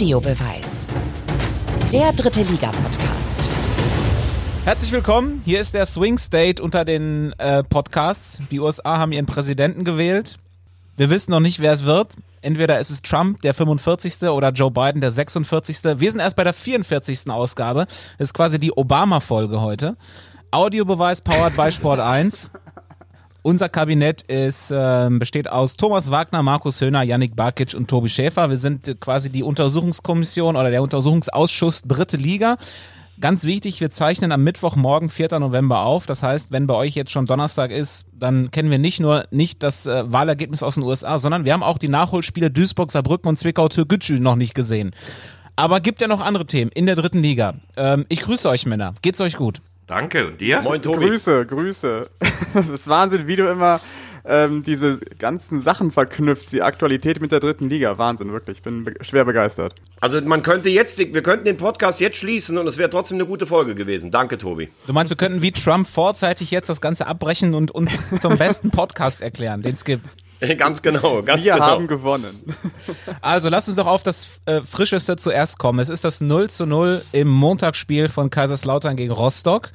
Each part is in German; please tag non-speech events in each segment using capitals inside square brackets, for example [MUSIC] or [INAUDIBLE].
Audiobeweis. Der dritte Liga-Podcast. Herzlich willkommen. Hier ist der Swing State unter den äh, Podcasts. Die USA haben ihren Präsidenten gewählt. Wir wissen noch nicht, wer es wird. Entweder ist es Trump, der 45. oder Joe Biden, der 46. Wir sind erst bei der 44. Ausgabe. Das ist quasi die Obama-Folge heute. Audiobeweis powered by Sport 1. Unser Kabinett ist, äh, besteht aus Thomas Wagner, Markus Höhner, Yannick Barkic und Tobi Schäfer. Wir sind quasi die Untersuchungskommission oder der Untersuchungsausschuss Dritte Liga. Ganz wichtig, wir zeichnen am Mittwochmorgen, 4. November auf. Das heißt, wenn bei euch jetzt schon Donnerstag ist, dann kennen wir nicht nur nicht das äh, Wahlergebnis aus den USA, sondern wir haben auch die Nachholspiele Duisburg, Saarbrücken und Zwickau-Türkgücü noch nicht gesehen. Aber gibt ja noch andere Themen in der dritten Liga. Ähm, ich grüße euch Männer. Geht's euch gut? Danke. Und dir? Moin, Tobi. Grüße, Grüße. [LAUGHS] Das ist Wahnsinn, wie du immer ähm, diese ganzen Sachen verknüpft, die Aktualität mit der dritten Liga. Wahnsinn, wirklich. Ich bin be schwer begeistert. Also man könnte jetzt, wir könnten den Podcast jetzt schließen und es wäre trotzdem eine gute Folge gewesen. Danke, Tobi. Du meinst, wir könnten wie Trump vorzeitig jetzt das Ganze abbrechen und uns zum besten Podcast erklären, den es gibt. [LAUGHS] Ganz genau, ganz Wir genau. haben gewonnen. Also lass uns doch auf das äh, Frischeste zuerst kommen. Es ist das 0 zu 0 im Montagsspiel von Kaiserslautern gegen Rostock.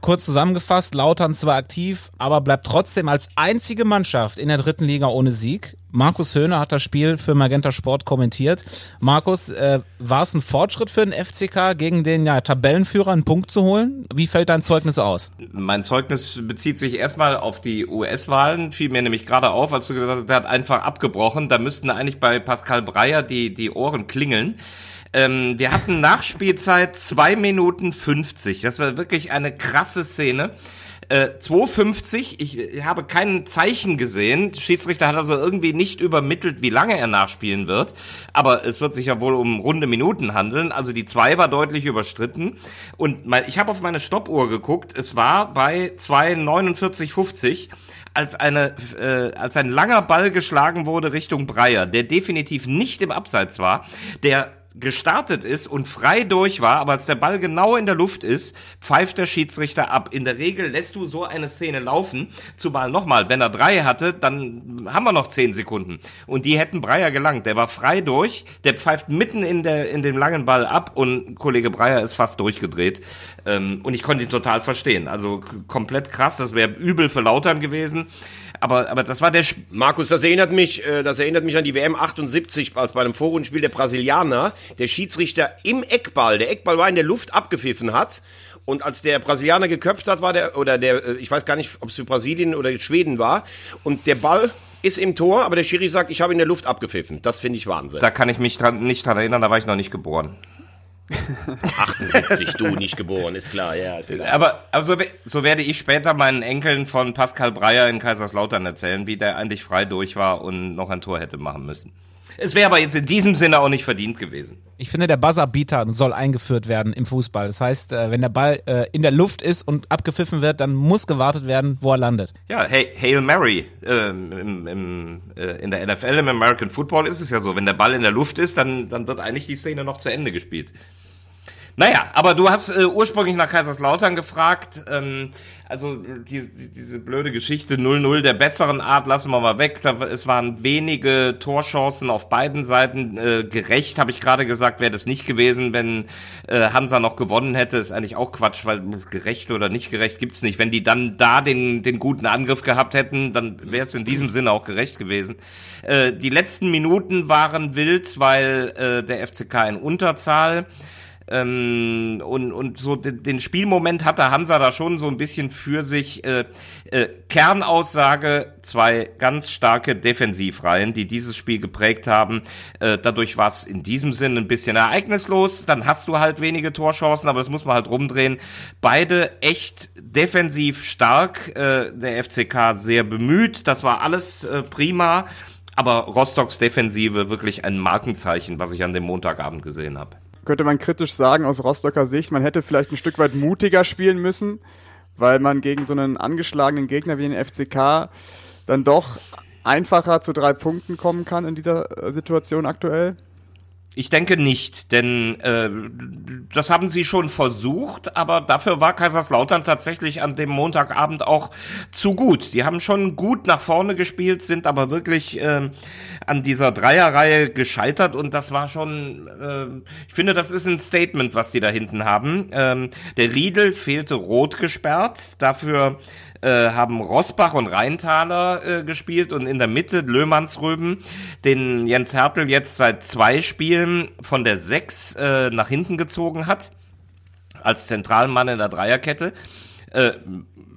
Kurz zusammengefasst, Lautern zwar aktiv, aber bleibt trotzdem als einzige Mannschaft in der dritten Liga ohne Sieg. Markus Höhner hat das Spiel für Magenta Sport kommentiert. Markus, äh, war es ein Fortschritt für den FCK, gegen den ja, Tabellenführer einen Punkt zu holen? Wie fällt dein Zeugnis aus? Mein Zeugnis bezieht sich erstmal auf die US-Wahlen, fiel mir nämlich gerade auf, als du gesagt hast, der hat einfach abgebrochen. Da müssten eigentlich bei Pascal Breyer die, die Ohren klingeln. Ähm, wir hatten Nachspielzeit zwei Minuten 50. Das war wirklich eine krasse Szene. Äh, 2,50, ich, ich habe kein Zeichen gesehen. Schiedsrichter hat also irgendwie nicht übermittelt, wie lange er nachspielen wird. Aber es wird sich ja wohl um runde Minuten handeln. Also die 2 war deutlich überstritten. Und mein, ich habe auf meine Stoppuhr geguckt. Es war bei 2,49,50 als eine äh, als ein langer Ball geschlagen wurde Richtung Breyer, der definitiv nicht im Abseits war, der gestartet ist und frei durch war, aber als der Ball genau in der Luft ist, pfeift der Schiedsrichter ab. In der Regel lässt du so eine Szene laufen, zumal nochmal, wenn er drei hatte, dann haben wir noch zehn Sekunden. Und die hätten Breyer gelangt. Der war frei durch, der pfeift mitten in, der, in dem langen Ball ab und Kollege Breyer ist fast durchgedreht. Ähm, und ich konnte ihn total verstehen. Also komplett krass, das wäre übel für Lautern gewesen aber, aber das war der. Sp Markus, das erinnert mich, äh, das erinnert mich an die WM 78, als bei einem Vorrundenspiel der Brasilianer der Schiedsrichter im Eckball, der Eckball war in der Luft abgepfiffen hat. Und als der Brasilianer geköpft hat, war der, oder der, äh, ich weiß gar nicht, ob es für Brasilien oder Schweden war, und der Ball ist im Tor, aber der Schiri sagt, ich habe in der Luft abgepfiffen. Das finde ich Wahnsinn. Da kann ich mich dran, nicht dran erinnern, da war ich noch nicht geboren. 78, du nicht geboren, ist klar, ja. Ist klar. Aber, aber so, so werde ich später meinen Enkeln von Pascal Breyer in Kaiserslautern erzählen, wie der eigentlich frei durch war und noch ein Tor hätte machen müssen. Es wäre aber jetzt in diesem Sinne auch nicht verdient gewesen. Ich finde, der Buzzerbeater soll eingeführt werden im Fußball. Das heißt, äh, wenn der Ball äh, in der Luft ist und abgepfiffen wird, dann muss gewartet werden, wo er landet. Ja, hey, Hail Mary. Ähm, im, im, äh, in der NFL, im American Football ist es ja so, wenn der Ball in der Luft ist, dann, dann wird eigentlich die Szene noch zu Ende gespielt. Naja, aber du hast äh, ursprünglich nach Kaiserslautern gefragt. Ähm, also die, die, diese blöde Geschichte 0-0 der besseren Art lassen wir mal weg. Da, es waren wenige Torchancen auf beiden Seiten. Äh, gerecht, habe ich gerade gesagt, wäre das nicht gewesen, wenn äh, Hansa noch gewonnen hätte. Ist eigentlich auch Quatsch, weil gerecht oder nicht gerecht gibt's nicht. Wenn die dann da den, den guten Angriff gehabt hätten, dann wäre es in diesem Sinne auch gerecht gewesen. Äh, die letzten Minuten waren wild, weil äh, der FCK in Unterzahl ähm, und, und so den, den Spielmoment hatte Hansa da schon so ein bisschen für sich. Äh, äh, Kernaussage, zwei ganz starke Defensivreihen, die dieses Spiel geprägt haben. Äh, dadurch war es in diesem Sinne ein bisschen ereignislos. Dann hast du halt wenige Torchancen, aber das muss man halt rumdrehen. Beide echt defensiv stark. Äh, der FCK sehr bemüht. Das war alles äh, prima. Aber Rostocks Defensive wirklich ein Markenzeichen, was ich an dem Montagabend gesehen habe könnte man kritisch sagen aus Rostocker Sicht, man hätte vielleicht ein Stück weit mutiger spielen müssen, weil man gegen so einen angeschlagenen Gegner wie den FCK dann doch einfacher zu drei Punkten kommen kann in dieser Situation aktuell? Ich denke nicht, denn äh, das haben sie schon versucht, aber dafür war Kaiserslautern tatsächlich an dem Montagabend auch zu gut. Die haben schon gut nach vorne gespielt, sind aber wirklich äh, an dieser Dreierreihe gescheitert und das war schon, äh, ich finde, das ist ein Statement, was die da hinten haben. Ähm, der Riedel fehlte rot gesperrt, dafür äh, haben Rosbach und Rheintaler äh, gespielt und in der Mitte Löhmannsröben, den Jens Hertel jetzt seit zwei Spielen von der Sechs äh, nach hinten gezogen hat, als Zentralmann in der Dreierkette. Äh,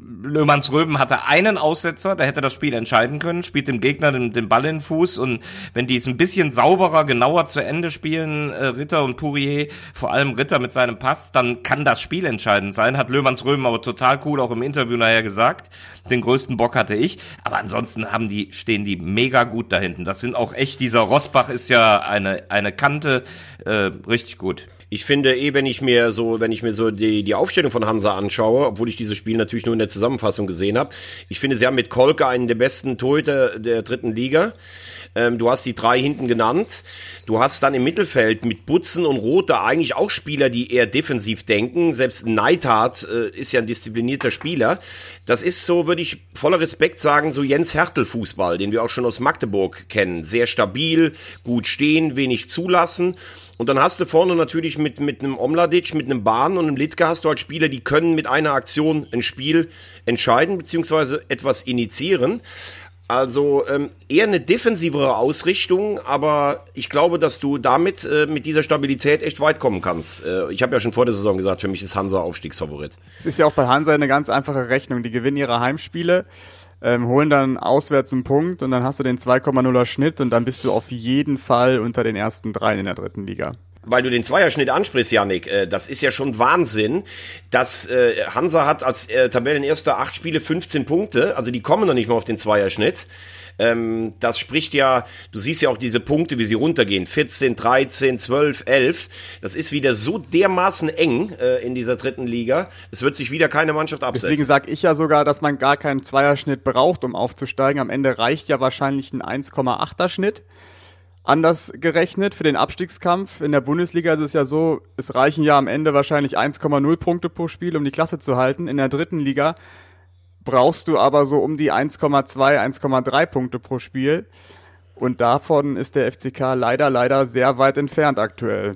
Löhmanns Röben hatte einen Aussetzer, der hätte das Spiel entscheiden können, spielt dem Gegner den, den Ball in den Fuß und wenn die es ein bisschen sauberer, genauer zu Ende spielen, äh, Ritter und Pourier, vor allem Ritter mit seinem Pass, dann kann das Spiel entscheidend sein, hat Löhmanns Röben aber total cool auch im Interview nachher gesagt. Den größten Bock hatte ich, aber ansonsten haben die, stehen die mega gut da hinten. Das sind auch echt, dieser Rosbach ist ja eine, eine Kante, äh, richtig gut. Ich finde eh, wenn ich mir so, wenn ich mir so die, die Aufstellung von Hansa anschaue, obwohl ich dieses Spiel natürlich nur in der Zusammenfassung gesehen habe, ich finde, sie haben mit Kolke einen der besten Torhüter der dritten Liga. Ähm, du hast die drei hinten genannt. Du hast dann im Mittelfeld mit Butzen und Rote eigentlich auch Spieler, die eher defensiv denken. Selbst Neidhardt äh, ist ja ein disziplinierter Spieler. Das ist so, würde ich voller Respekt sagen, so Jens Hertel Fußball, den wir auch schon aus Magdeburg kennen. Sehr stabil, gut stehen, wenig zulassen. Und dann hast du vorne natürlich mit, mit einem Omladic, mit einem Bahn und einem Litka hast du halt Spieler, die können mit einer Aktion ein Spiel entscheiden, beziehungsweise etwas initiieren. Also ähm, eher eine defensivere Ausrichtung, aber ich glaube, dass du damit äh, mit dieser Stabilität echt weit kommen kannst. Äh, ich habe ja schon vor der Saison gesagt, für mich ist Hansa Aufstiegsfavorit. Es ist ja auch bei Hansa eine ganz einfache Rechnung. Die gewinnen ihre Heimspiele, ähm, holen dann auswärts einen Punkt und dann hast du den 2,0er Schnitt und dann bist du auf jeden Fall unter den ersten dreien in der dritten Liga weil du den Zweierschnitt ansprichst, Janik, äh, das ist ja schon Wahnsinn, dass äh, Hansa hat als äh, Tabellenerster acht Spiele 15 Punkte, also die kommen noch nicht mal auf den Zweierschnitt. Ähm, das spricht ja, du siehst ja auch diese Punkte, wie sie runtergehen. 14, 13, 12, 11. Das ist wieder so dermaßen eng äh, in dieser dritten Liga. Es wird sich wieder keine Mannschaft absetzen. Deswegen sage ich ja sogar, dass man gar keinen Zweierschnitt braucht, um aufzusteigen. Am Ende reicht ja wahrscheinlich ein 1,8er Schnitt anders gerechnet für den Abstiegskampf. In der Bundesliga ist es ja so, es reichen ja am Ende wahrscheinlich 1,0 Punkte pro Spiel, um die Klasse zu halten. In der dritten Liga brauchst du aber so um die 1,2, 1,3 Punkte pro Spiel. Und davon ist der FCK leider, leider sehr weit entfernt aktuell.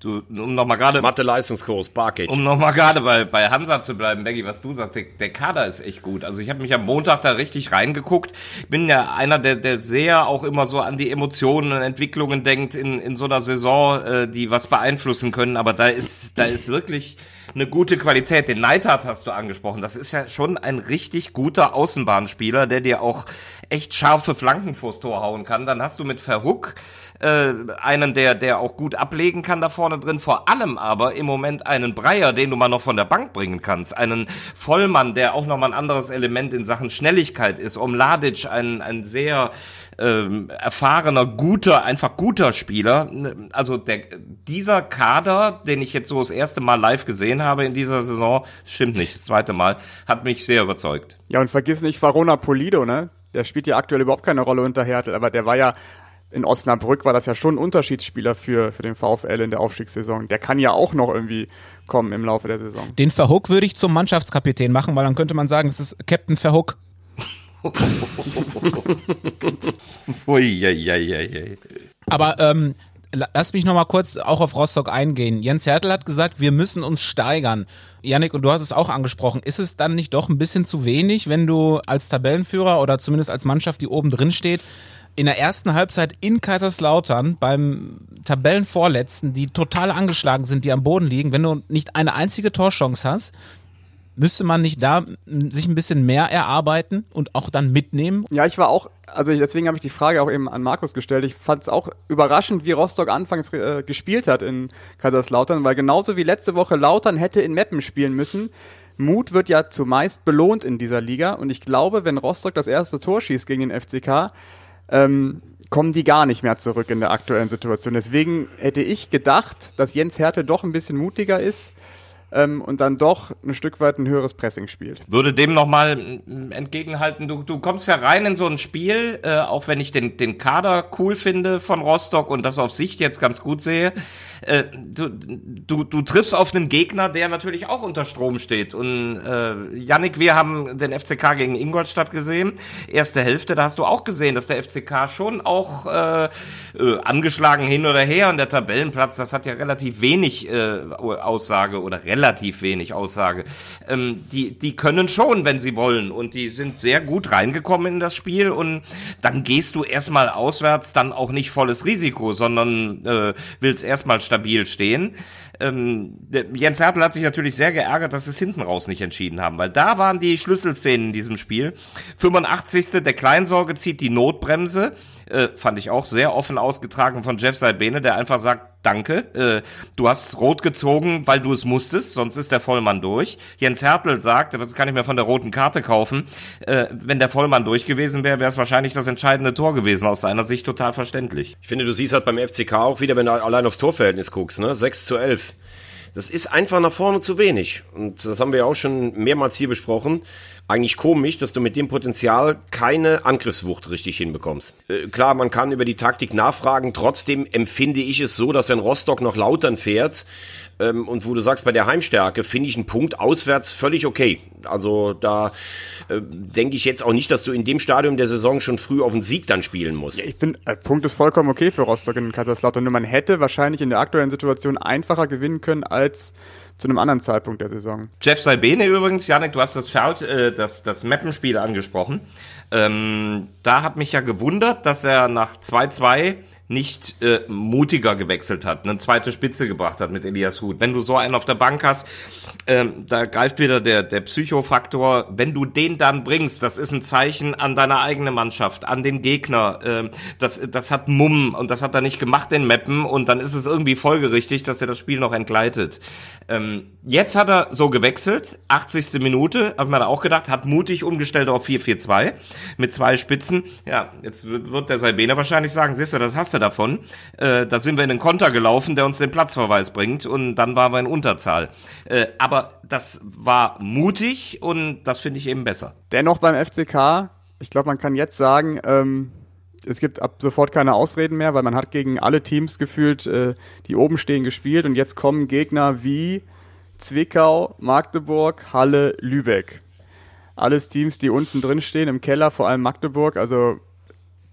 Du, um nochmal gerade. Mathe-Leistungskurs, Barkic. Um nochmal gerade bei, bei Hansa zu bleiben, Becky, was du sagst, der, der Kader ist echt gut. Also ich habe mich am Montag da richtig reingeguckt. Ich bin ja einer, der, der sehr auch immer so an die Emotionen und Entwicklungen denkt in, in so einer Saison, äh, die was beeinflussen können. Aber da ist, da ist wirklich eine gute Qualität. Den Neidhardt hast du angesprochen. Das ist ja schon ein richtig guter Außenbahnspieler, der dir auch echt scharfe Flanken vors Tor hauen kann. Dann hast du mit Verhook äh, einen, der, der auch gut ablegen kann da vorne drin, vor allem aber im Moment einen Breyer, den du mal noch von der Bank bringen kannst, einen Vollmann, der auch noch mal ein anderes Element in Sachen Schnelligkeit ist, um Ladic, ein, ein sehr ähm, erfahrener, guter, einfach guter Spieler. Also der, dieser Kader, den ich jetzt so das erste Mal live gesehen habe in dieser Saison, stimmt nicht, das zweite Mal, hat mich sehr überzeugt. Ja, und vergiss nicht Farona Polido, ne? Der spielt ja aktuell überhaupt keine Rolle unter Hertel, aber der war ja in Osnabrück war das ja schon ein Unterschiedsspieler für, für den VfL in der Aufstiegssaison. Der kann ja auch noch irgendwie kommen im Laufe der Saison. Den Verhook würde ich zum Mannschaftskapitän machen, weil dann könnte man sagen, das ist Captain Verhook. [LAUGHS] Aber ähm, lass mich noch mal kurz auch auf Rostock eingehen. Jens Hertel hat gesagt, wir müssen uns steigern. Yannick, und du hast es auch angesprochen, ist es dann nicht doch ein bisschen zu wenig, wenn du als Tabellenführer oder zumindest als Mannschaft, die oben drin steht, in der ersten Halbzeit in Kaiserslautern beim Tabellenvorletzten, die total angeschlagen sind, die am Boden liegen, wenn du nicht eine einzige Torchance hast, müsste man nicht da sich ein bisschen mehr erarbeiten und auch dann mitnehmen? Ja, ich war auch, also deswegen habe ich die Frage auch eben an Markus gestellt. Ich fand es auch überraschend, wie Rostock anfangs äh, gespielt hat in Kaiserslautern, weil genauso wie letzte Woche Lautern hätte in Meppen spielen müssen. Mut wird ja zumeist belohnt in dieser Liga und ich glaube, wenn Rostock das erste Tor schießt gegen den FCK, ähm, kommen die gar nicht mehr zurück in der aktuellen Situation. Deswegen hätte ich gedacht, dass Jens Hertel doch ein bisschen mutiger ist, ähm, und dann doch ein Stück weit ein höheres Pressing spielt. Würde dem nochmal entgegenhalten, du, du kommst ja rein in so ein Spiel, äh, auch wenn ich den, den Kader cool finde von Rostock und das auf Sicht jetzt ganz gut sehe, äh, du, du, du triffst auf einen Gegner, der natürlich auch unter Strom steht. Und äh, Yannick, wir haben den FCK gegen Ingolstadt gesehen, erste Hälfte, da hast du auch gesehen, dass der FCK schon auch äh, äh, angeschlagen hin oder her und der Tabellenplatz, das hat ja relativ wenig äh, Aussage oder relativ relativ wenig Aussage. Ähm, die, die können schon, wenn sie wollen. Und die sind sehr gut reingekommen in das Spiel. Und dann gehst du erstmal auswärts dann auch nicht volles Risiko, sondern äh, willst erstmal stabil stehen. Ähm, Jens Hertel hat sich natürlich sehr geärgert, dass sie es hinten raus nicht entschieden haben, weil da waren die Schlüsselszenen in diesem Spiel. 85. der Kleinsorge zieht die Notbremse äh, fand ich auch sehr offen ausgetragen von Jeff Salbene, der einfach sagt, danke, äh, du hast rot gezogen, weil du es musstest, sonst ist der Vollmann durch. Jens Hertel sagt, das kann ich mir von der roten Karte kaufen, äh, wenn der Vollmann durch gewesen wäre, wäre es wahrscheinlich das entscheidende Tor gewesen, aus seiner Sicht total verständlich. Ich finde, du siehst halt beim FCK auch wieder, wenn du allein aufs Torverhältnis guckst, ne? 6 zu 11. Das ist einfach nach vorne zu wenig. Und das haben wir auch schon mehrmals hier besprochen eigentlich komisch, dass du mit dem Potenzial keine Angriffswucht richtig hinbekommst. Äh, klar, man kann über die Taktik nachfragen, trotzdem empfinde ich es so, dass wenn Rostock noch Lautern fährt ähm, und wo du sagst, bei der Heimstärke finde ich einen Punkt auswärts völlig okay. Also da äh, denke ich jetzt auch nicht, dass du in dem Stadium der Saison schon früh auf den Sieg dann spielen musst. Ja, ich finde, äh, Punkt ist vollkommen okay für Rostock in Kaiserslautern. Nur man hätte wahrscheinlich in der aktuellen Situation einfacher gewinnen können als zu einem anderen Zeitpunkt der Saison. Jeff Salbene übrigens, Janik, du hast das, Foul, äh, das, das Mappenspiel angesprochen. Ähm, da hat mich ja gewundert, dass er nach 2-2 nicht äh, mutiger gewechselt hat, eine zweite Spitze gebracht hat mit Elias Huth. Wenn du so einen auf der Bank hast, ähm, da greift wieder der, der Psychofaktor. Wenn du den dann bringst, das ist ein Zeichen an deine eigene Mannschaft, an den Gegner. Ähm, das, das hat Mumm und das hat er nicht gemacht, den Mappen. Und dann ist es irgendwie folgerichtig, dass er das Spiel noch entgleitet. Ähm, jetzt hat er so gewechselt, 80. Minute, ich mir da auch gedacht, hat mutig umgestellt auf 4-4-2 mit zwei Spitzen. Ja, jetzt wird, der Salbene wahrscheinlich sagen, siehst du, das hast du davon. Äh, da sind wir in den Konter gelaufen, der uns den Platzverweis bringt und dann waren wir in Unterzahl. Äh, aber aber das war mutig und das finde ich eben besser. Dennoch beim FCK, ich glaube, man kann jetzt sagen, ähm, es gibt ab sofort keine Ausreden mehr, weil man hat gegen alle Teams gefühlt, äh, die oben stehen, gespielt und jetzt kommen Gegner wie Zwickau, Magdeburg, Halle, Lübeck. Alles Teams, die unten drin stehen, im Keller, vor allem Magdeburg. Also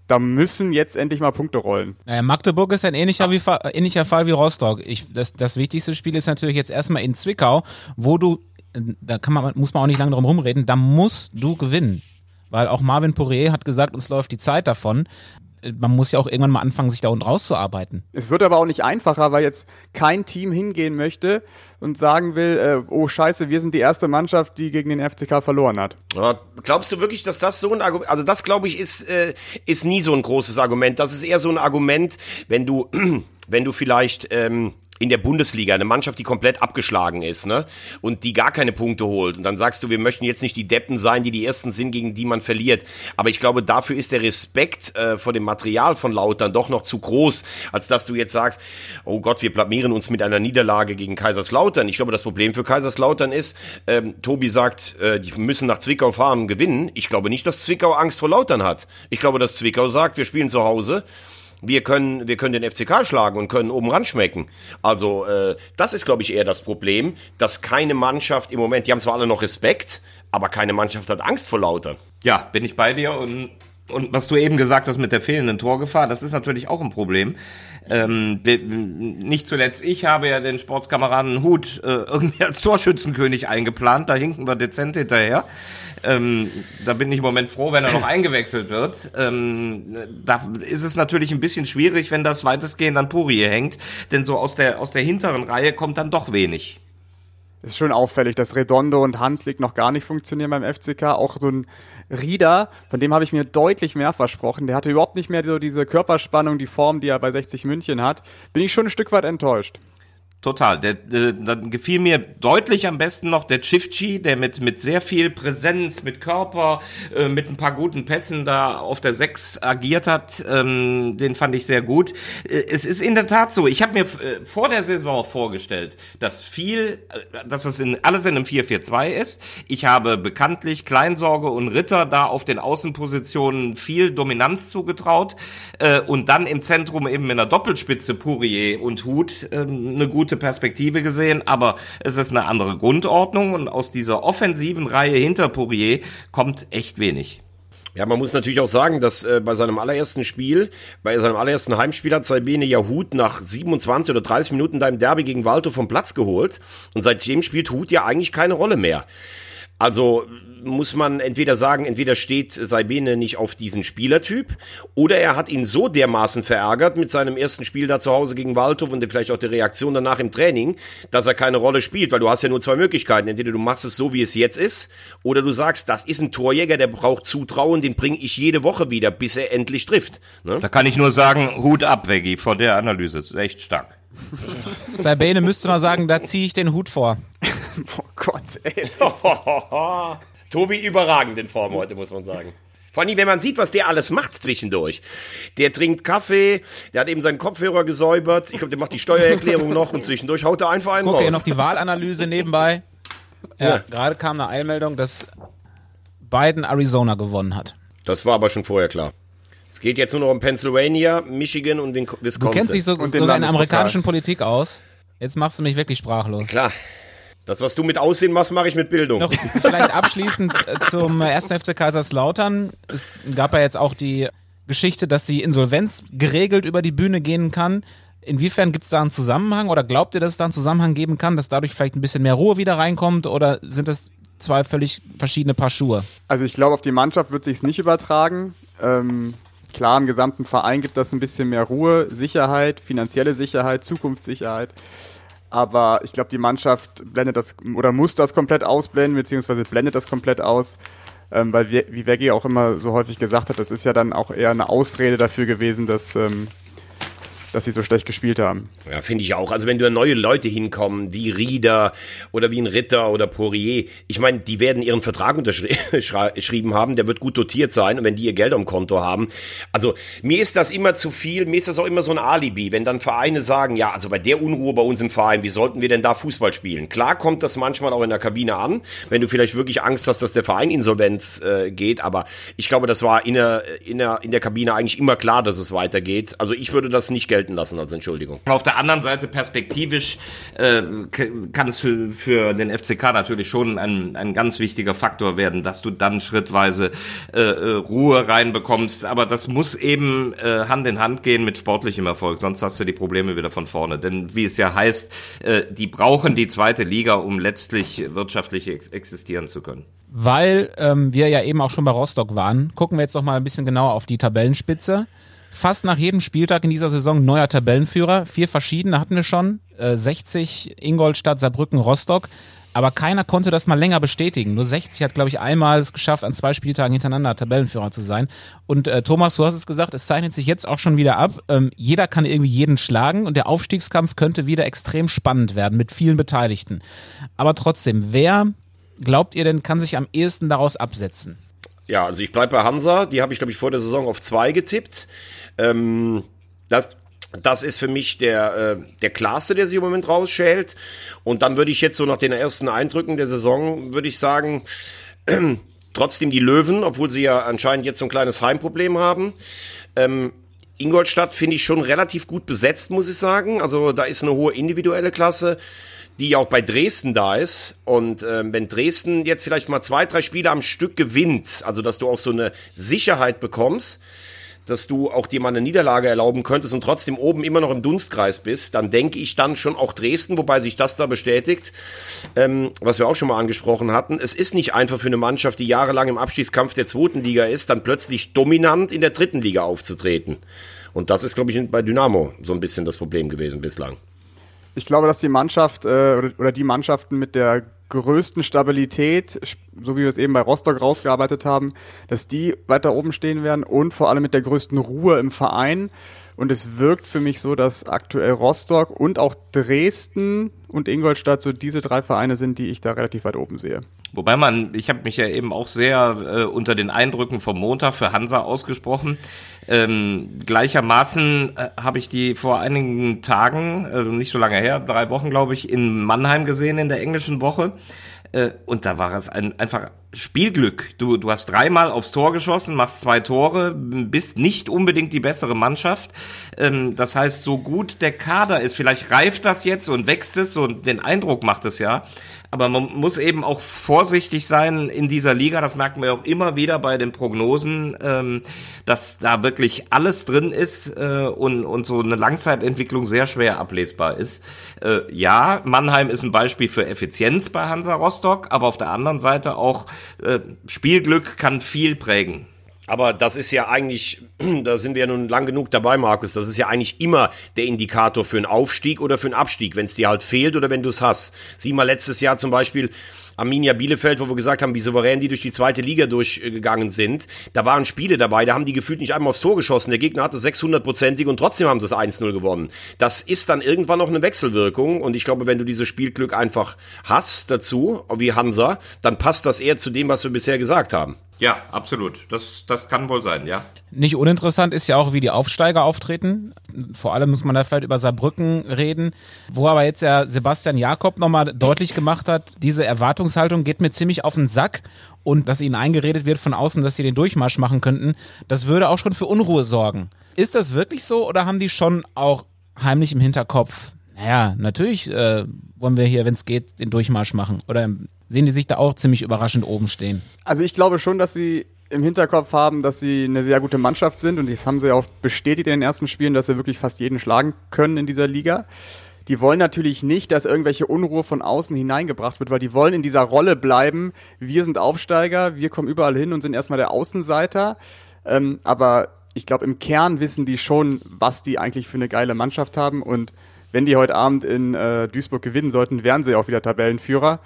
da müssen jetzt endlich mal Punkte rollen. Naja, Magdeburg ist ein ähnlicher, wie, ähnlicher Fall wie Rostock. Ich, das, das wichtigste Spiel ist natürlich jetzt erstmal in Zwickau, wo du, da kann man, muss man auch nicht lange drum rumreden, da musst du gewinnen. Weil auch Marvin Poirier hat gesagt, uns läuft die Zeit davon man muss ja auch irgendwann mal anfangen, sich da unten rauszuarbeiten. Es wird aber auch nicht einfacher, weil jetzt kein Team hingehen möchte und sagen will, äh, oh scheiße, wir sind die erste Mannschaft, die gegen den FCK verloren hat. Ja, glaubst du wirklich, dass das so ein Argument, also das glaube ich ist, äh, ist nie so ein großes Argument. Das ist eher so ein Argument, wenn du, [CLEARS THROAT] wenn du vielleicht, ähm, in der Bundesliga, eine Mannschaft, die komplett abgeschlagen ist, ne? Und die gar keine Punkte holt. Und dann sagst du, wir möchten jetzt nicht die Deppen sein, die die ersten sind, gegen die man verliert. Aber ich glaube, dafür ist der Respekt äh, vor dem Material von Lautern doch noch zu groß, als dass du jetzt sagst, oh Gott, wir blamieren uns mit einer Niederlage gegen Kaiserslautern. Ich glaube, das Problem für Kaiserslautern ist, ähm, Tobi sagt, äh, die müssen nach Zwickau fahren und gewinnen. Ich glaube nicht, dass Zwickau Angst vor Lautern hat. Ich glaube, dass Zwickau sagt, wir spielen zu Hause wir können, wir können den FCK schlagen und können oben ran schmecken. Also äh, das ist, glaube ich, eher das Problem, dass keine Mannschaft im Moment, die haben zwar alle noch Respekt, aber keine Mannschaft hat Angst vor Lautern. Ja, bin ich bei dir und und was du eben gesagt hast mit der fehlenden Torgefahr, das ist natürlich auch ein Problem. Ähm, nicht zuletzt ich habe ja den Sportskameraden Hut äh, [LAUGHS] irgendwie als Torschützenkönig eingeplant, da hinken wir dezent hinterher. Ähm, da bin ich im Moment froh, wenn er noch eingewechselt wird. Ähm, da ist es natürlich ein bisschen schwierig, wenn das weitestgehend an Puri hängt, denn so aus der, aus der hinteren Reihe kommt dann doch wenig. Ist schon auffällig, dass Redondo und Hanslik noch gar nicht funktionieren beim FCK. Auch so ein Rieder, von dem habe ich mir deutlich mehr versprochen. Der hatte überhaupt nicht mehr so diese Körperspannung, die Form, die er bei 60 München hat. Bin ich schon ein Stück weit enttäuscht. Total. Der, der, dann gefiel mir deutlich am besten noch der Chifchi, der mit, mit sehr viel Präsenz, mit Körper, äh, mit ein paar guten Pässen da auf der Sechs agiert hat. Ähm, den fand ich sehr gut. Äh, es ist in der Tat so, ich habe mir äh, vor der Saison vorgestellt, dass viel, äh, dass das in, alles in einem 4-4-2 ist. Ich habe bekanntlich Kleinsorge und Ritter da auf den Außenpositionen viel Dominanz zugetraut äh, und dann im Zentrum eben in der Doppelspitze Pourier und Hut ähm, eine gute Perspektive gesehen, aber es ist eine andere Grundordnung und aus dieser offensiven Reihe hinter Pourier kommt echt wenig. Ja, man muss natürlich auch sagen, dass äh, bei seinem allerersten Spiel, bei seinem allerersten Heimspiel hat Sabine ja Hut nach 27 oder 30 Minuten da im Derby gegen Walto vom Platz geholt und seitdem spielt Hut ja eigentlich keine Rolle mehr. Also muss man entweder sagen, entweder steht Saibene nicht auf diesen Spielertyp oder er hat ihn so dermaßen verärgert mit seinem ersten Spiel da zu Hause gegen Waldhof und vielleicht auch der Reaktion danach im Training, dass er keine Rolle spielt, weil du hast ja nur zwei Möglichkeiten. Entweder du machst es so, wie es jetzt ist, oder du sagst, das ist ein Torjäger, der braucht Zutrauen, den bringe ich jede Woche wieder, bis er endlich trifft. Ne? Da kann ich nur sagen, Hut ab, Veggie, vor der Analyse. Das ist echt stark. Sabine müsste mal sagen, da ziehe ich den Hut vor. [LAUGHS] oh Gott, ey. [LAUGHS] Tobi überragend in Form heute, muss man sagen. Vor allem, wenn man sieht, was der alles macht zwischendurch. Der trinkt Kaffee, der hat eben seinen Kopfhörer gesäubert. Ich glaube, der macht die Steuererklärung noch und zwischendurch haut er einfach einen Guck, raus. ja noch die Wahlanalyse nebenbei. [LAUGHS] Ja, ja. gerade kam eine Eilmeldung, dass Biden Arizona gewonnen hat. Das war aber schon vorher klar. Es geht jetzt nur noch um Pennsylvania, Michigan und Wisconsin. Du kennst dich so, sogar in der amerikanischen Politik aus. Jetzt machst du mich wirklich sprachlos. Klar. Das, was du mit Aussehen machst, mache ich mit Bildung. Noch vielleicht abschließend äh, zum ersten FC Kaiserslautern. Es gab ja jetzt auch die Geschichte, dass die Insolvenz geregelt über die Bühne gehen kann. Inwiefern gibt es da einen Zusammenhang oder glaubt ihr, dass es da einen Zusammenhang geben kann, dass dadurch vielleicht ein bisschen mehr Ruhe wieder reinkommt oder sind das zwei völlig verschiedene Paar Schuhe? Also ich glaube, auf die Mannschaft wird sich nicht übertragen. Ähm, klar, im gesamten Verein gibt das ein bisschen mehr Ruhe, Sicherheit, finanzielle Sicherheit, Zukunftssicherheit. Aber ich glaube, die Mannschaft blendet das oder muss das komplett ausblenden, beziehungsweise blendet das komplett aus. Ähm, weil, wie, Veggie auch immer so häufig gesagt hat, das ist ja dann auch eher eine Ausrede dafür gewesen, dass ähm, dass sie so schlecht gespielt haben. Ja, finde ich auch. Also wenn da neue Leute hinkommen, wie Rieder oder wie ein Ritter oder Poirier, ich meine, die werden ihren Vertrag unterschrieben [LAUGHS] haben, der wird gut dotiert sein und wenn die ihr Geld am Konto haben. Also mir ist das immer zu viel, mir ist das auch immer so ein Alibi, wenn dann Vereine sagen, ja, also bei der Unruhe bei uns im Verein, wie sollten wir denn da Fußball spielen? Klar kommt das manchmal auch in der Kabine an, wenn du vielleicht wirklich Angst hast, dass der Verein insolvenz äh, geht, aber ich glaube, das war in der, in, der, in der Kabine eigentlich immer klar, dass es weitergeht. Also ich würde das nicht gelten gelten lassen als Entschuldigung. Auf der anderen Seite perspektivisch äh, kann es für, für den FCK natürlich schon ein, ein ganz wichtiger Faktor werden, dass du dann schrittweise äh, äh, Ruhe reinbekommst. Aber das muss eben äh, Hand in Hand gehen mit sportlichem Erfolg, sonst hast du die Probleme wieder von vorne. Denn wie es ja heißt, äh, die brauchen die zweite Liga, um letztlich wirtschaftlich ex existieren zu können. Weil ähm, wir ja eben auch schon bei Rostock waren, gucken wir jetzt noch mal ein bisschen genauer auf die Tabellenspitze fast nach jedem Spieltag in dieser Saison neuer Tabellenführer. Vier verschiedene hatten wir schon. Äh, 60 Ingolstadt, Saarbrücken, Rostock. Aber keiner konnte das mal länger bestätigen. Nur 60 hat, glaube ich, einmal es geschafft, an zwei Spieltagen hintereinander Tabellenführer zu sein. Und äh, Thomas, du hast es gesagt, es zeichnet sich jetzt auch schon wieder ab. Ähm, jeder kann irgendwie jeden schlagen und der Aufstiegskampf könnte wieder extrem spannend werden mit vielen Beteiligten. Aber trotzdem, wer glaubt ihr denn, kann sich am ehesten daraus absetzen? Ja, also ich bleibe bei Hansa. Die habe ich, glaube ich, vor der Saison auf zwei getippt. Ähm, das, das ist für mich der, äh, der klarste, der sich im Moment rausschält. Und dann würde ich jetzt so nach den ersten Eindrücken der Saison, würde ich sagen, äh, [CLEARS THROAT] trotzdem die Löwen, obwohl sie ja anscheinend jetzt so ein kleines Heimproblem haben. Ähm, Ingolstadt finde ich schon relativ gut besetzt, muss ich sagen. Also da ist eine hohe individuelle Klasse die auch bei Dresden da ist. Und ähm, wenn Dresden jetzt vielleicht mal zwei, drei Spiele am Stück gewinnt, also dass du auch so eine Sicherheit bekommst, dass du auch dir mal eine Niederlage erlauben könntest und trotzdem oben immer noch im Dunstkreis bist, dann denke ich dann schon auch Dresden, wobei sich das da bestätigt, ähm, was wir auch schon mal angesprochen hatten. Es ist nicht einfach für eine Mannschaft, die jahrelang im Abstiegskampf der zweiten Liga ist, dann plötzlich dominant in der dritten Liga aufzutreten. Und das ist, glaube ich, bei Dynamo so ein bisschen das Problem gewesen bislang. Ich glaube, dass die Mannschaft äh, oder, oder die Mannschaften mit der größten Stabilität, so wie wir es eben bei Rostock rausgearbeitet haben, dass die weiter oben stehen werden und vor allem mit der größten Ruhe im Verein. Und es wirkt für mich so, dass aktuell Rostock und auch Dresden und Ingolstadt so diese drei Vereine sind, die ich da relativ weit oben sehe. Wobei man, ich habe mich ja eben auch sehr äh, unter den Eindrücken vom Montag für Hansa ausgesprochen. Ähm, gleichermaßen äh, habe ich die vor einigen Tagen, äh, nicht so lange her, drei Wochen glaube ich, in Mannheim gesehen in der englischen Woche. Äh, und da war es ein, einfach Spielglück. Du, du hast dreimal aufs Tor geschossen, machst zwei Tore, bist nicht unbedingt die bessere Mannschaft. Ähm, das heißt, so gut der Kader ist, vielleicht reift das jetzt und wächst es und den Eindruck macht es ja. Aber man muss eben auch vorsichtig sein in dieser Liga. Das merken wir auch immer wieder bei den Prognosen, ähm, dass da wirklich alles drin ist äh, und, und so eine Langzeitentwicklung sehr schwer ablesbar ist. Äh, ja, Mannheim ist ein Beispiel für Effizienz bei Hansa Rostock, aber auf der anderen Seite auch äh, Spielglück kann viel prägen. Aber das ist ja eigentlich, [CLEARS THROAT] da sind wir ja nun lang genug dabei, Markus, das ist ja eigentlich immer der Indikator für einen Aufstieg oder für einen Abstieg, wenn es dir halt fehlt oder wenn du es hast. Sieh mal letztes Jahr zum Beispiel Arminia Bielefeld, wo wir gesagt haben, wie souverän die durch die zweite Liga durchgegangen sind. Da waren Spiele dabei, da haben die gefühlt nicht einmal aufs Tor geschossen. Der Gegner hatte 600-prozentig und trotzdem haben sie es 1-0 gewonnen. Das ist dann irgendwann noch eine Wechselwirkung und ich glaube, wenn du dieses Spielglück einfach hast dazu, wie Hansa, dann passt das eher zu dem, was wir bisher gesagt haben. Ja, absolut. Das, das kann wohl sein, ja. Nicht uninteressant ist ja auch, wie die Aufsteiger auftreten. Vor allem muss man da vielleicht über Saarbrücken reden, wo aber jetzt ja Sebastian Jakob nochmal deutlich gemacht hat, diese Erwartungshaltung geht mir ziemlich auf den Sack und dass ihnen eingeredet wird von außen, dass sie den Durchmarsch machen könnten, das würde auch schon für Unruhe sorgen. Ist das wirklich so oder haben die schon auch heimlich im Hinterkopf, naja, natürlich äh, wollen wir hier, wenn es geht, den Durchmarsch machen? Oder sehen die sich da auch ziemlich überraschend oben stehen? Also ich glaube schon, dass sie im Hinterkopf haben, dass sie eine sehr gute Mannschaft sind und das haben sie auch bestätigt in den ersten Spielen, dass sie wirklich fast jeden schlagen können in dieser Liga. Die wollen natürlich nicht, dass irgendwelche Unruhe von außen hineingebracht wird, weil die wollen in dieser Rolle bleiben. Wir sind Aufsteiger, wir kommen überall hin und sind erstmal der Außenseiter. Ähm, aber ich glaube, im Kern wissen die schon, was die eigentlich für eine geile Mannschaft haben und wenn die heute Abend in äh, Duisburg gewinnen sollten, wären sie auch wieder Tabellenführer.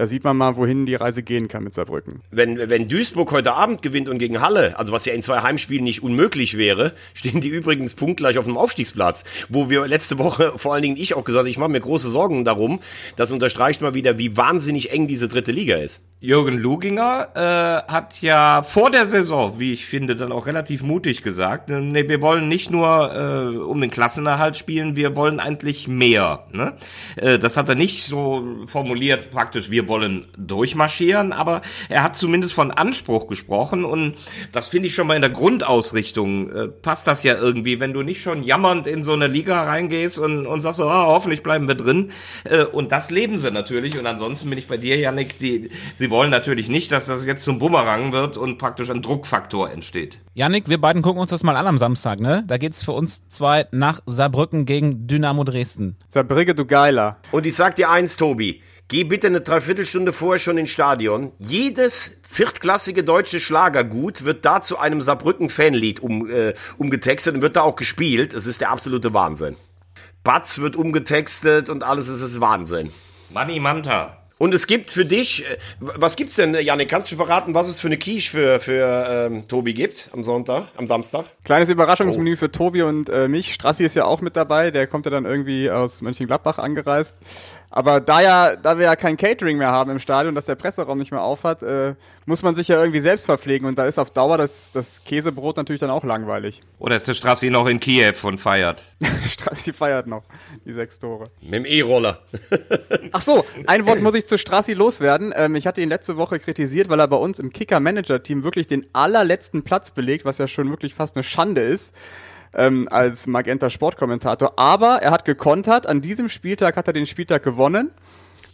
Da sieht man mal, wohin die Reise gehen kann mit Saarbrücken. Wenn, wenn Duisburg heute Abend gewinnt und gegen Halle, also was ja in zwei Heimspielen nicht unmöglich wäre, stehen die übrigens punktgleich auf dem Aufstiegsplatz. Wo wir letzte Woche, [LAUGHS] vor allen Dingen ich auch gesagt, ich mache mir große Sorgen darum. Das unterstreicht mal wieder, wie wahnsinnig eng diese dritte Liga ist. Jürgen Luginger äh, hat ja vor der Saison, wie ich finde, dann auch relativ mutig gesagt, äh, nee, wir wollen nicht nur äh, um den Klassenerhalt spielen, wir wollen eigentlich mehr. Ne? Äh, das hat er nicht so formuliert, praktisch, wir wollen durchmarschieren, aber er hat zumindest von Anspruch gesprochen und das finde ich schon mal in der Grundausrichtung äh, passt das ja irgendwie, wenn du nicht schon jammernd in so eine Liga reingehst und, und sagst, so, ah, hoffentlich bleiben wir drin äh, und das leben sie natürlich und ansonsten bin ich bei dir, Janik, die, sie wollen natürlich nicht, dass das jetzt zum Bumerang wird und praktisch ein Druckfaktor entsteht. Yannick, wir beiden gucken uns das mal an am Samstag, ne? Da geht's für uns zwei nach Saarbrücken gegen Dynamo Dresden. Saarbrücke, du Geiler. Und ich sag dir eins, Tobi. Geh bitte eine Dreiviertelstunde vorher schon ins Stadion. Jedes viertklassige deutsche Schlagergut wird da zu einem Saarbrücken-Fanlied um, äh, umgetextet und wird da auch gespielt. Es ist der absolute Wahnsinn. Batz wird umgetextet und alles es ist Wahnsinn. Money Manta. Und es gibt für dich, äh, was gibt's denn, Janik? Kannst du verraten, was es für eine Quiche für, für ähm, Tobi gibt am Sonntag, am Samstag? Kleines Überraschungsmenü oh. für Tobi und äh, mich. Strassi ist ja auch mit dabei, der kommt ja dann irgendwie aus Mönchengladbach angereist. Aber da ja, da wir ja kein Catering mehr haben im Stadion, dass der Presseraum nicht mehr aufhat, äh, muss man sich ja irgendwie selbst verpflegen und da ist auf Dauer das, das Käsebrot natürlich dann auch langweilig. Oder ist der Strassi noch in Kiew und feiert? [LAUGHS] Strassi feiert noch die sechs Tore. Mit dem E-Roller. [LAUGHS] Ach so, ein Wort muss ich zu Strassi loswerden. Ähm, ich hatte ihn letzte Woche kritisiert, weil er bei uns im Kicker-Manager-Team wirklich den allerletzten Platz belegt, was ja schon wirklich fast eine Schande ist ähm, als Magenta Sportkommentator. Aber er hat gekontert. An diesem Spieltag hat er den Spieltag gewonnen.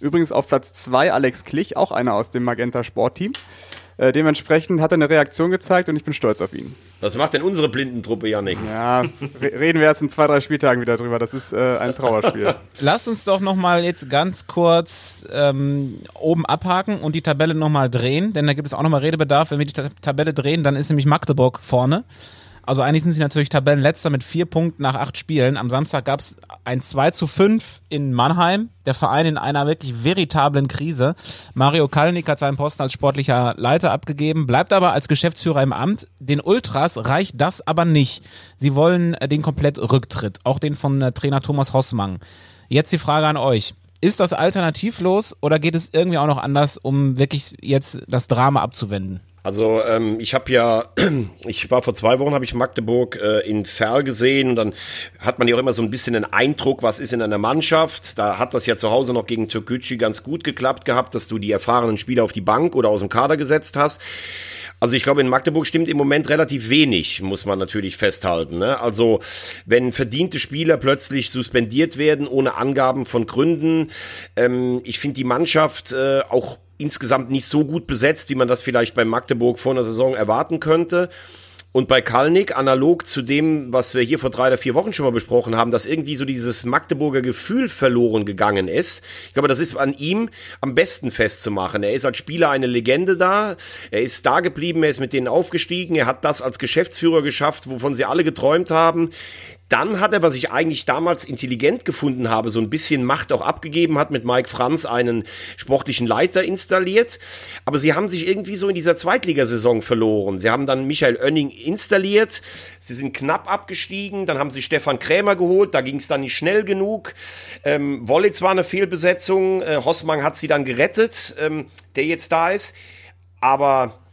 Übrigens auf Platz zwei Alex Klich, auch einer aus dem Magenta Sportteam. Äh, dementsprechend hat er eine Reaktion gezeigt und ich bin stolz auf ihn. Was macht denn unsere Blindentruppe, Janik? Ja, re reden wir erst in zwei, drei Spieltagen wieder drüber. Das ist äh, ein Trauerspiel. [LAUGHS] Lass uns doch nochmal jetzt ganz kurz ähm, oben abhaken und die Tabelle nochmal drehen, denn da gibt es auch nochmal Redebedarf. Wenn wir die Tabelle drehen, dann ist nämlich Magdeburg vorne Also eigentlich sind sie natürlich Tabellenletzter mit vier Punkten nach acht Spielen. Am Samstag gab es ein 2 zu 5 in Mannheim. Der Verein in einer wirklich veritablen Krise. Mario Kalnick hat seinen Posten als sportlicher Leiter abgegeben, bleibt aber als Geschäftsführer im Amt. Den Ultras reicht das aber nicht. Sie wollen äh, den komplett Rücktritt, auch den von äh, Trainer Thomas Hossmann. Jetzt die Frage an euch. Ist das alternativlos oder geht es irgendwie auch noch anders, um wirklich jetzt das Drama abzuwenden? Also ähm, ich habe ja, [CLEARS THROAT] ich war vor zwei Wochen, habe ich Magdeburg äh, in Ferl gesehen und dann hat man ja auch immer so ein bisschen den Eindruck, was ist in einer Mannschaft. Da hat das ja zu Hause noch gegen Türkgücü ganz gut geklappt gehabt, dass du die erfahrenen Spieler auf die Bank oder aus dem Kader gesetzt hast. Also ich glaube, in Magdeburg stimmt im Moment relativ wenig, muss man natürlich festhalten. Ne? Also wenn verdiente Spieler plötzlich suspendiert werden ohne Angaben von Gründen, ähm, ich finde die Mannschaft äh, auch insgesamt nicht so gut besetzt, wie man das vielleicht bei Magdeburg vor einer Saison erwarten könnte. Und bei Kalnick, analog zu dem, was wir hier vor drei oder vier Wochen schon mal besprochen haben, dass irgendwie so dieses Magdeburger Gefühl verloren gegangen ist. Ich glaube, das ist an ihm am besten festzumachen. Er ist als Spieler eine Legende da. Er ist da geblieben, er ist mit denen aufgestiegen. Er hat das als Geschäftsführer geschafft, wovon sie alle geträumt haben. Dann hat er, was ich eigentlich damals intelligent gefunden habe, so ein bisschen Macht auch abgegeben, hat mit Mike Franz einen sportlichen Leiter installiert. Aber sie haben sich irgendwie so in dieser Zweitligasaison verloren. Sie haben dann Michael Oenning installiert. Sie sind knapp abgestiegen. Dann haben sie Stefan Krämer geholt. Da ging es dann nicht schnell genug. Ähm, Wollitz war eine Fehlbesetzung. Äh, Hossmann hat sie dann gerettet, ähm, der jetzt da ist. Aber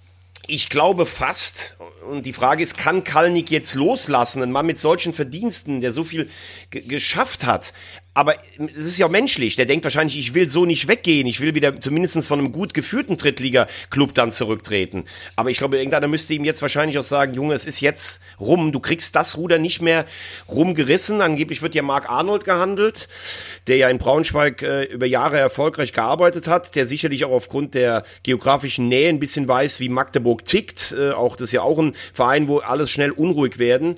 ich glaube fast, und die Frage ist, kann Kalnick jetzt loslassen? Ein Mann mit solchen Verdiensten, der so viel geschafft hat, aber es ist ja auch menschlich. Der denkt wahrscheinlich, ich will so nicht weggehen. Ich will wieder zumindest von einem gut geführten Drittliga-Club dann zurücktreten. Aber ich glaube, irgendeiner müsste ihm jetzt wahrscheinlich auch sagen, Junge, es ist jetzt rum. Du kriegst das Ruder nicht mehr rumgerissen. Angeblich wird ja Mark Arnold gehandelt, der ja in Braunschweig äh, über Jahre erfolgreich gearbeitet hat, der sicherlich auch aufgrund der geografischen Nähe ein bisschen weiß, wie Magdeburg tickt. Äh, auch das ist ja auch ein Verein, wo alles schnell unruhig werden.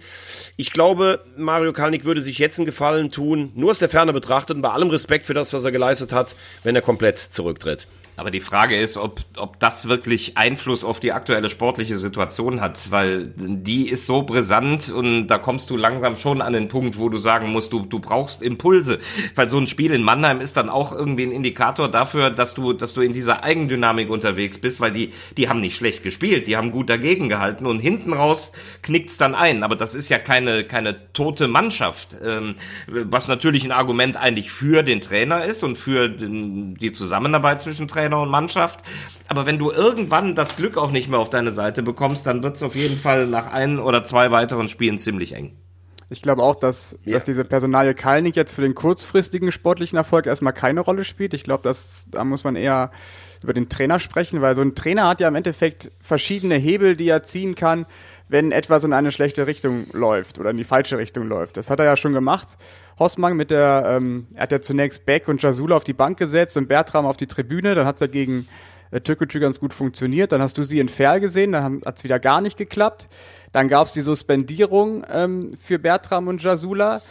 Ich glaube, Mario Kalnick würde sich jetzt einen Gefallen tun, nur aus der Ferne betrachtet und bei allem Respekt für das, was er geleistet hat, wenn er komplett zurücktritt. Aber die Frage ist, ob, ob das wirklich Einfluss auf die aktuelle sportliche Situation hat, weil die ist so brisant und da kommst du langsam schon an den Punkt, wo du sagen musst, du, du brauchst Impulse. Weil so ein Spiel in Mannheim ist dann auch irgendwie ein Indikator dafür, dass du, dass du in dieser Eigendynamik unterwegs bist, weil die, die haben nicht schlecht gespielt, die haben gut dagegen gehalten und hinten raus knickt's dann ein. Aber das ist ja keine, keine tote Mannschaft, ähm, was natürlich ein Argument eigentlich für den Trainer ist und für den, die Zusammenarbeit zwischen Trainer Trainer und Mannschaft. Aber wenn du irgendwann das Glück auch nicht mehr auf deine Seite bekommst, dann wird es auf jeden Fall nach ein oder zwei weiteren Spielen ziemlich eng. Ich glaube auch, dass, ja. dass diese Personalie Kalnick jetzt für den kurzfristigen sportlichen Erfolg erstmal keine Rolle spielt. Ich glaube, dass da muss man eher über den Trainer sprechen, weil so ein Trainer hat ja im Endeffekt verschiedene Hebel, die er ziehen kann, wenn etwas in eine schlechte Richtung läuft oder in die falsche Richtung läuft. Das hat er ja schon gemacht. Hossmann mit der, ähm, er hat ja zunächst Beck und Jasula auf die Bank gesetzt und Bertram auf die Tribüne, dann hat es ja gegen äh, Türkgücü ganz gut funktioniert, dann hast du sie in Ferl gesehen, dann hat es wieder gar nicht geklappt. Dann gab es die Suspendierung ähm, für Bertram und Jasula.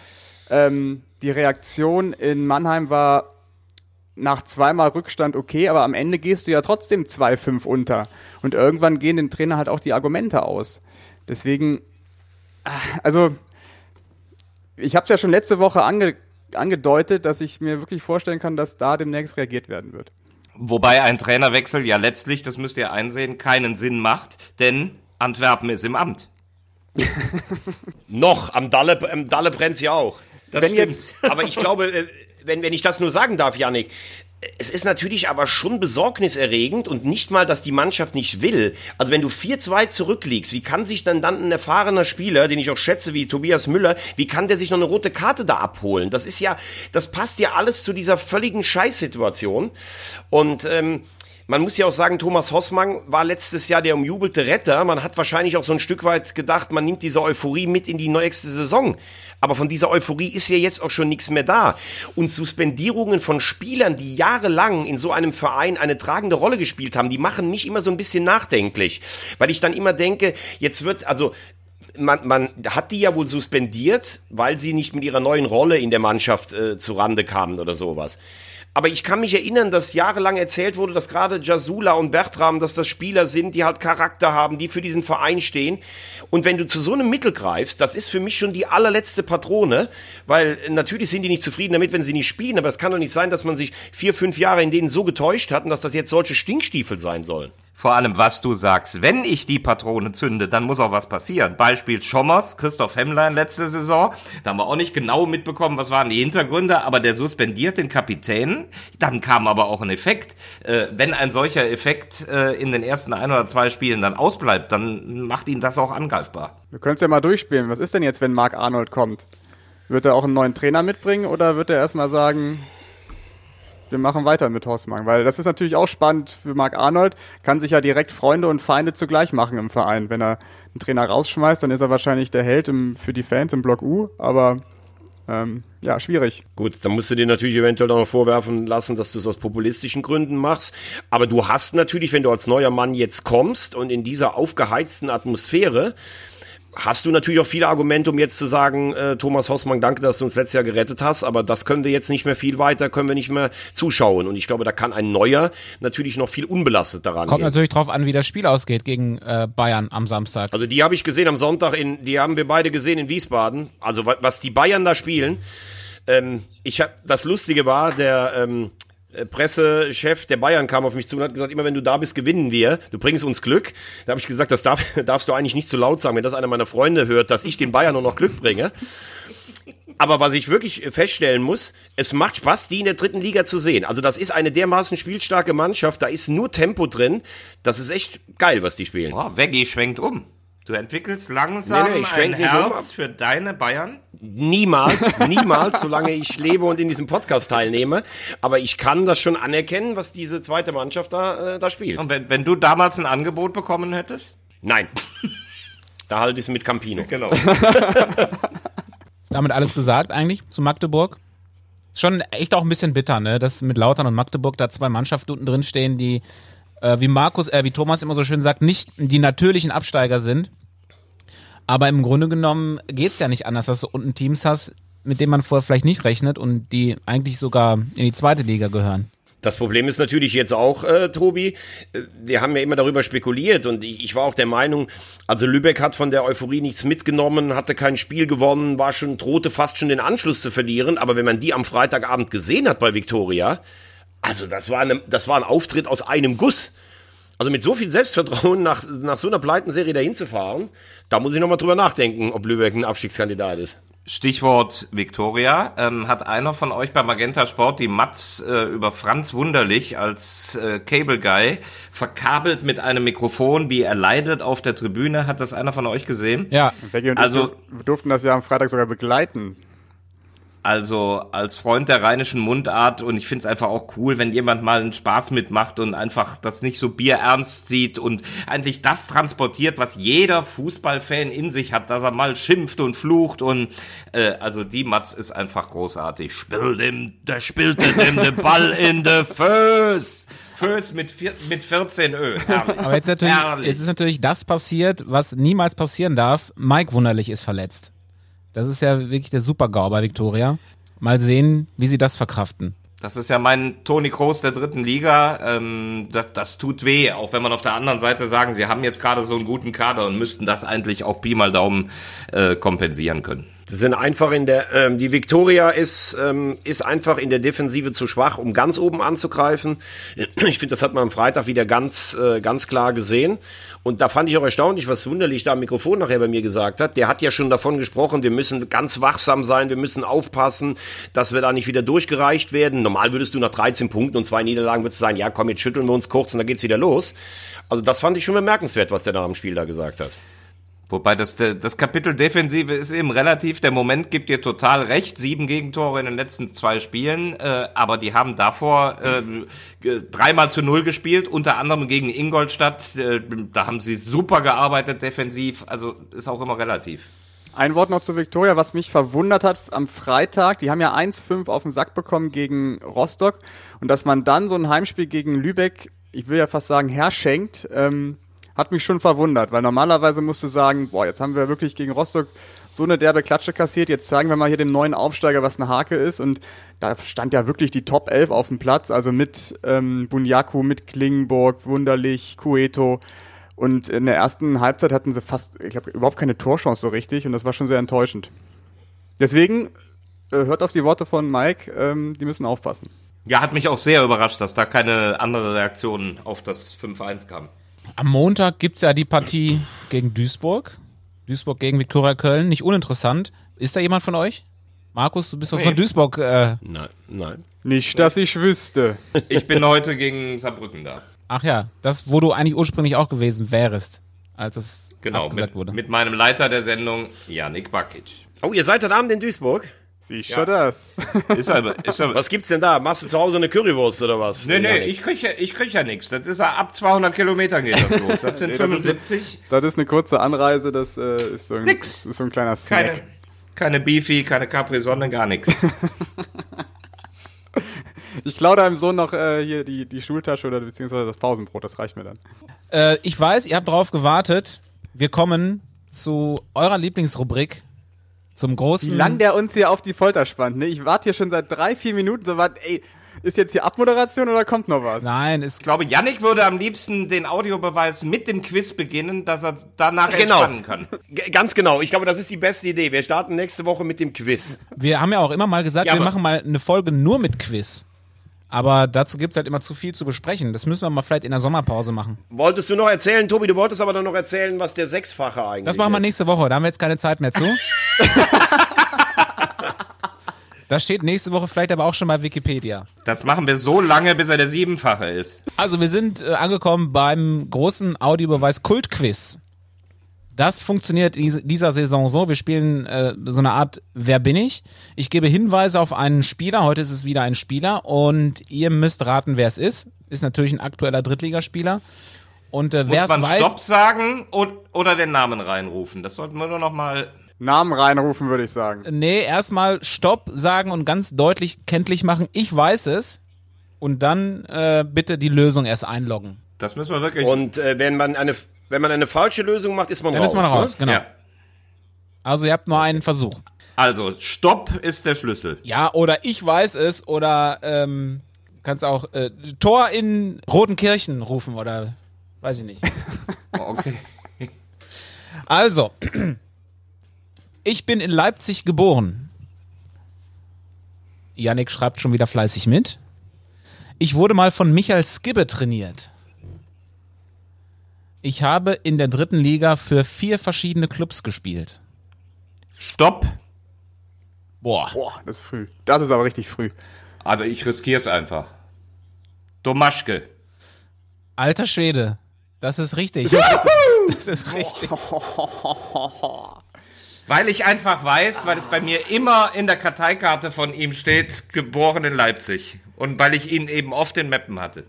Ähm, die Reaktion in Mannheim war nach zweimal Rückstand okay, aber am Ende gehst du ja trotzdem 2-5 unter. Und irgendwann gehen dem Trainer halt auch die Argumente aus. Deswegen, ah, also, ich habe es ja schon letzte Woche ange, angedeutet, dass ich mir wirklich vorstellen kann, dass da demnächst reagiert werden wird. Wobei ein Trainerwechsel ja letztlich, das müsst ihr einsehen, keinen Sinn macht, denn Antwerpen ist im Amt. [LAUGHS] Noch, am Dalle, am Dalle brennt's ja auch. Das Wenn stimmt. Jetzt, aber ich glaube, äh, wenn, wenn ich das nur sagen darf, Janik, es ist natürlich aber schon besorgniserregend und nicht mal, dass die Mannschaft nicht will. Also wenn du 4-2 zurückliegst, wie kann sich dann dann ein erfahrener Spieler, den ich auch schätze wie Tobias Müller, wie kann der sich noch eine rote Karte da abholen? Das ist ja, das passt ja alles zu dieser völligen Scheißsituation. Und ähm, man muss ja auch sagen, Thomas Hossmann war letztes Jahr der umjubelte Retter. Man hat wahrscheinlich auch so ein Stück weit gedacht, man nimmt diese Euphorie mit in die nächste Saison. Aber von dieser Euphorie ist ja jetzt auch schon nichts mehr da. Und Suspendierungen von Spielern, die jahrelang in so einem Verein eine tragende Rolle gespielt haben, die machen mich immer so ein bisschen nachdenklich. Weil ich dann immer denke, jetzt wird, also man, man hat die ja wohl suspendiert, weil sie nicht mit ihrer neuen Rolle in der Mannschaft äh, zu Rande kamen oder sowas. Aber ich kann mich erinnern, dass jahrelang erzählt wurde, dass gerade Jasula und Bertram, dass das Spieler sind, die halt Charakter haben, die für diesen Verein stehen. Und wenn du zu so einem Mittel greifst, das ist für mich schon die allerletzte Patrone, weil natürlich sind die nicht zufrieden damit, wenn sie nicht spielen, aber es kann doch nicht sein, dass man sich vier, fünf Jahre in denen so getäuscht hat und dass das jetzt solche Stinkstiefel sein sollen. Vor allem, was du sagst. Wenn ich die Patrone zünde, dann muss auch was passieren. Beispiel Schommers, Christoph Hemmlein letzte Saison. Da haben wir auch nicht genau mitbekommen, was waren die Hintergründe, aber der suspendiert den Kapitän. Dann kam aber auch ein Effekt. Äh, wenn ein solcher Effekt äh, in den ersten ein oder zwei Spielen dann ausbleibt, dann macht ihn das auch angreifbar. Wir können es ja mal durchspielen. Was ist denn jetzt, wenn Marc Arnold kommt? Wird er auch einen neuen Trainer mitbringen oder wird er erstmal sagen, wir machen weiter mit Horstmann, weil das ist natürlich auch spannend für Marc Arnold, kann sich ja direkt Freunde und Feinde zugleich machen im Verein. Wenn er einen Trainer rausschmeißt, dann ist er wahrscheinlich der Held im, für die Fans im Block U, aber ähm, ja, schwierig. Gut, dann musst du dir natürlich eventuell auch noch vorwerfen lassen, dass du es aus populistischen Gründen machst. Aber du hast natürlich, wenn du als neuer Mann jetzt kommst und in dieser aufgeheizten Atmosphäre, hast du natürlich auch viele Argumente, um jetzt zu sagen, äh, Thomas Hossmann, danke, dass du uns letztes Jahr gerettet hast, aber das können wir jetzt nicht mehr viel weiter, können wir nicht mehr zuschauen. Und ich glaube, da kann ein Neuer natürlich noch viel unbelastet daran Kommt gehen. natürlich drauf an, wie das Spiel ausgeht gegen äh, Bayern am Samstag. Also die habe ich gesehen am Sonntag, in, die haben wir beide gesehen in Wiesbaden. Also wa- was die Bayern da spielen. Ähm, ich hab, das Lustige war, der ähm, äh, Pressechef der Bayern kam auf mich zu und hat gesagt, immer wenn du da bist, gewinnen wir. Du bringst uns Glück. Da habe ich gesagt, das darf, [LAUGHS] darfst du eigentlich nicht zu laut sagen, wenn das einer meiner Freunde hört, dass ich den Bayern nur noch Glück bringe. Aber was ich wirklich feststellen muss, es macht Spaß, die in der dritten Liga zu sehen. Also das ist eine dermaßen spielstarke Mannschaft, da ist nur Tempo drin. Das ist echt geil, was die spielen. Boah, Veggie schwenkt um. Du entwickelst langsam Nee, nee, ich ein nicht um, Herz für deine Bayern. Niemals, niemals, solange ich lebe und in diesem Podcast teilnehme. Aber ich kann das schon anerkennen, was diese zweite Mannschaft da, äh, da spielt. Und wenn, wenn du damals ein Angebot bekommen hättest? Nein. Da halte ich es mit Campino. Genau. [LAUGHS] Ist damit alles gesagt eigentlich zu Magdeburg? Ist schon echt auch ein bisschen bitter, ne? Dass mit Lautern und Magdeburg da zwei Mannschaften unten drin stehen, die, äh, wie Markus, äh, wie Thomas immer so schön sagt, nicht die natürlichen Absteiger sind. Aber im Grunde genommen geht's ja nicht anders, dass du unten Teams hast, mit denen man vorher vielleicht nicht rechnet und die eigentlich sogar in die zweite Liga gehören. Das Problem ist natürlich jetzt auch, äh, Tobi, äh, wir haben ja immer darüber spekuliert und ich, ich war auch der Meinung, also Lübeck hat von der Euphorie nichts mitgenommen, hatte kein Spiel gewonnen, war schon, drohte fast schon den Anschluss zu verlieren, aber wenn man die am Freitagabend gesehen hat bei Viktoria, also das war, eine, das war ein Auftritt aus einem Guss. Also mit so viel Selbstvertrauen nach, nach so einer Pleitenserie dahin zu fahren, da muss ich nochmal drüber nachdenken, ob Lübeck ein Abstiegskandidat ist. Stichwort Victoria. Ähm, hat einer von euch bei Magenta Sport die Mats äh, über Franz Wunderlich als äh, Cable Guy verkabelt mit einem Mikrofon, wie er leidet auf der Tribüne? Hat das einer von euch gesehen? Ja, Becky und Also- ich durf- durften das ja am Freitag sogar begleiten. Also als Freund der rheinischen Mundart und ich finde es einfach auch cool, wenn jemand mal einen Spaß mitmacht und einfach das nicht so bierernst sieht und eigentlich das transportiert, was jeder Fußballfan in sich hat, dass er mal schimpft und flucht und äh, also die Matz ist einfach großartig. Spiel dem, der spielt dem den Ball in de Föß. Föß mit, vier, mit 14 Ö. Herrlich. aber jetzt, natürlich, Herrlich. jetzt ist natürlich das passiert, was niemals passieren darf. Mike Wunderlich ist verletzt. Das ist ja wirklich der Super-GAU bei Viktoria. Mal sehen, wie sie das verkraften. Das ist ja mein Toni Kroos der dritten Liga. Ähm, das, das tut weh, auch wenn man auf der anderen Seite sagen, sie haben jetzt gerade so einen guten Kader und müssten das eigentlich auch Pi mal Daumen äh, kompensieren können. Das sind einfach in der, ähm, die Victoria ist, ähm, ist einfach in der Defensive zu schwach, um ganz oben anzugreifen. [CLEARS THROAT] Ich finde, das hat man am Freitag wieder ganz, äh, ganz klar gesehen. Und da fand ich auch erstaunlich, was wunderlich da am Mikrofon nachher bei mir gesagt hat. Der hat ja schon davon gesprochen, wir müssen ganz wachsam sein, wir müssen aufpassen, dass wir da nicht wieder durchgereicht werden. Normal würdest du nach 13 Punkten und zwei Niederlagen würdest du sagen, ja komm, jetzt schütteln wir uns kurz und dann geht's wieder los. Also das fand ich schon bemerkenswert, was der da am Spiel da gesagt hat. Wobei das, das Kapitel Defensive ist eben relativ, der Moment gibt dir total recht, sieben Gegentore in den letzten zwei Spielen, äh, aber die haben davor äh, ge- dreimal zu null gespielt, unter anderem gegen Ingolstadt, äh, da haben sie super gearbeitet defensiv, also ist auch immer relativ. Ein Wort noch zu Viktoria, was mich verwundert hat am Freitag. Die haben ja 1-5 auf den Sack bekommen gegen Rostock. Und dass man dann so ein Heimspiel gegen Lübeck, ich will ja fast sagen, herschenkt, ähm, hat mich schon verwundert, weil normalerweise musst du sagen, boah, jetzt haben wir wirklich gegen Rostock so eine derbe Klatsche kassiert, jetzt zeigen wir mal hier dem neuen Aufsteiger, was eine Hake ist und da stand ja wirklich die Top 11 auf dem Platz, also mit ähm, Bunyaku, mit Klingenburg, Wunderlich, Cueto und in der ersten Halbzeit hatten sie fast, ich glaube, überhaupt keine Torchance so richtig und das war schon sehr enttäuschend. Deswegen äh, hört auf die Worte von Mike, ähm, die müssen aufpassen. Ja, hat mich auch sehr überrascht, dass da keine andere Reaktion auf das 5-1 kam. Am Montag gibt's ja die Partie gegen Duisburg. Duisburg gegen Viktoria Köln. Nicht uninteressant. Ist da jemand von euch? Markus, du bist doch Nee. von Duisburg. Äh, Nein, nein. Nicht, dass ich wüsste. [LAUGHS] Ich bin heute gegen Saarbrücken da. ach ja, das, wo du eigentlich ursprünglich auch gewesen wärst, als es Genau, abgesagt mit, wurde. mit meinem Leiter der Sendung, Janik Bakic. Oh, ihr seid heute Abend in Duisburg? Siehst du das? [LAUGHS] Ist aber, ist aber, Was gibt's denn da? Machst du zu Hause eine Currywurst oder was? Nee, nee, ich krieg ja, ich krieg ja nichts. Das ist ja ab 200 Kilometern geht das los. Das sind [LAUGHS] Nee, das ist- 75. Das ist eine kurze Anreise, das äh, ist, so ein, Nix. ist so ein kleiner Snack. Keine, keine Beefy, keine Capri-Sonne, gar nichts. [LAUGHS] Ich klaue deinem Sohn noch äh, hier die, die Schultasche oder beziehungsweise das Pausenbrot, das reicht mir dann. Äh, ich weiß, ihr habt drauf gewartet. Wir kommen zu eurer Lieblingsrubrik, zum großen. Wie lang der uns hier auf die Folter spannt, ne? Ich warte hier schon seit drei, vier Minuten so weit, ey, ist jetzt hier Abmoderation oder kommt noch was? Nein, ist Ich glaube, Yannick würde am liebsten den Audiobeweis mit dem Quiz beginnen, dass er danach Genau. entspannen kann. G ganz genau. Ich glaube, das ist die beste Idee. Wir starten nächste Woche mit dem Quiz. Wir haben ja auch immer mal gesagt, Ja, wir machen mal eine Folge nur mit Quiz. Aber dazu gibt's halt immer zu viel zu besprechen. Das müssen wir mal vielleicht in der Sommerpause machen. Wolltest du noch erzählen, Tobi? Du wolltest aber dann noch erzählen, was der Sechsfache eigentlich Das machen wir ist. nächste Woche, da haben wir jetzt keine Zeit mehr zu. [LAUGHS] Das steht nächste Woche vielleicht aber auch schon bei Wikipedia. Das machen wir so lange, bis er der Siebenfache ist. Also wir sind äh, angekommen beim großen Audiobeweis Kultquiz. Das funktioniert in diese- dieser Saison so. Wir spielen äh, so eine Art Wer bin ich? Ich gebe Hinweise auf einen Spieler. Heute ist es wieder ein Spieler und ihr müsst raten, wer es ist. Ist natürlich ein aktueller Drittligaspieler. Und äh, wer Muss es man weiß, Stopp sagen und, oder den Namen reinrufen? Das sollten wir nur noch mal. Namen reinrufen, würde ich sagen. nee, erstmal Stopp sagen und ganz deutlich kenntlich machen. Ich weiß es. Und dann äh, bitte die Lösung erst einloggen. Das müssen wir wirklich. Und äh, wenn man eine wenn man eine falsche Lösung macht, ist man Dann raus. ist man raus, Ne? genau. ja. Also ihr habt nur einen Versuch. Also, Stopp ist der Schlüssel. Ja, oder ich weiß es, oder ähm, kannst auch äh, Tor in Rotenkirchen rufen, oder weiß ich nicht. [LAUGHS] Okay. Also, ich bin in Leipzig geboren. Yannick schreibt schon wieder fleißig mit. Ich wurde mal von Michael Skibbe trainiert. Ich habe in der dritten Liga für vier verschiedene Clubs gespielt. Stopp. Boah. Boah, das ist früh. Das ist aber richtig früh. Also, ich riskiere es einfach. Domaschke. Alter Schwede. Das ist richtig. Das ist richtig. [LAUGHS] Weil ich einfach weiß, weil es bei mir immer in der Karteikarte von ihm steht, geboren in Leipzig. Und weil ich ihn eben oft in Meppen hatte.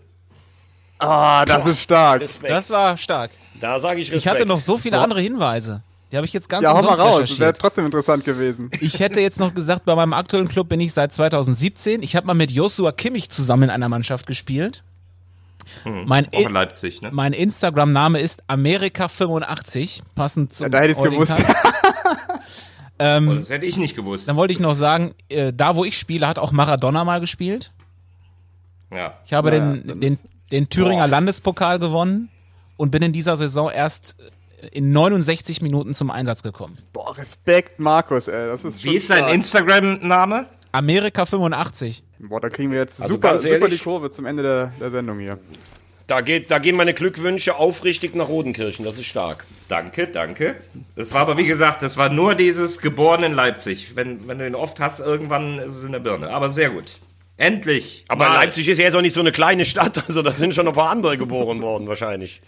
Ah, das ist stark. Respekt. Das war stark. da sage ich Respekt. Ich hatte noch so viele andere Hinweise. Die habe ich jetzt ganz Ja, hau mal raus. Wäre trotzdem interessant gewesen. Ich hätte jetzt noch gesagt, bei meinem aktuellen Club bin ich seit 2017. Ich habe mal mit Joshua Kimmich zusammen in einer Mannschaft gespielt. Mein, Auch in Leipzig, ne? mein Instagram-Name ist Amerika85, passend zum Ja, da hätte ich's heutigen gewusst. Tag. [LAUGHS] Oh, das hätte ich nicht gewusst. Dann wollte ich noch sagen, äh, da wo ich spiele, hat auch Maradona mal gespielt. Ja. Ich habe Naja, den, den, den Thüringer Landespokal gewonnen und bin in dieser Saison erst äh, in 69 Minuten zum Einsatz gekommen. Boah, Respekt, Markus, ey. Das ist schon Wie ist dein. Instagram-Name? Amerika85. Boah, da kriegen wir jetzt Also super, ganz super ehrlich- die Kurve zum Ende der, der Sendung hier. Da, geht, da gehen meine Glückwünsche aufrichtig nach Rodenkirchen. Das ist stark. Danke, danke. Das war aber, wie gesagt, das war nur dieses geboren in Leipzig. Wenn, wenn du ihn oft hast, irgendwann ist es in der Birne. Aber sehr gut. Endlich. Aber Mal. Leipzig ist ja jetzt auch nicht so eine kleine Stadt. [LAUGHS] Also da sind schon noch ein paar andere geboren worden wahrscheinlich.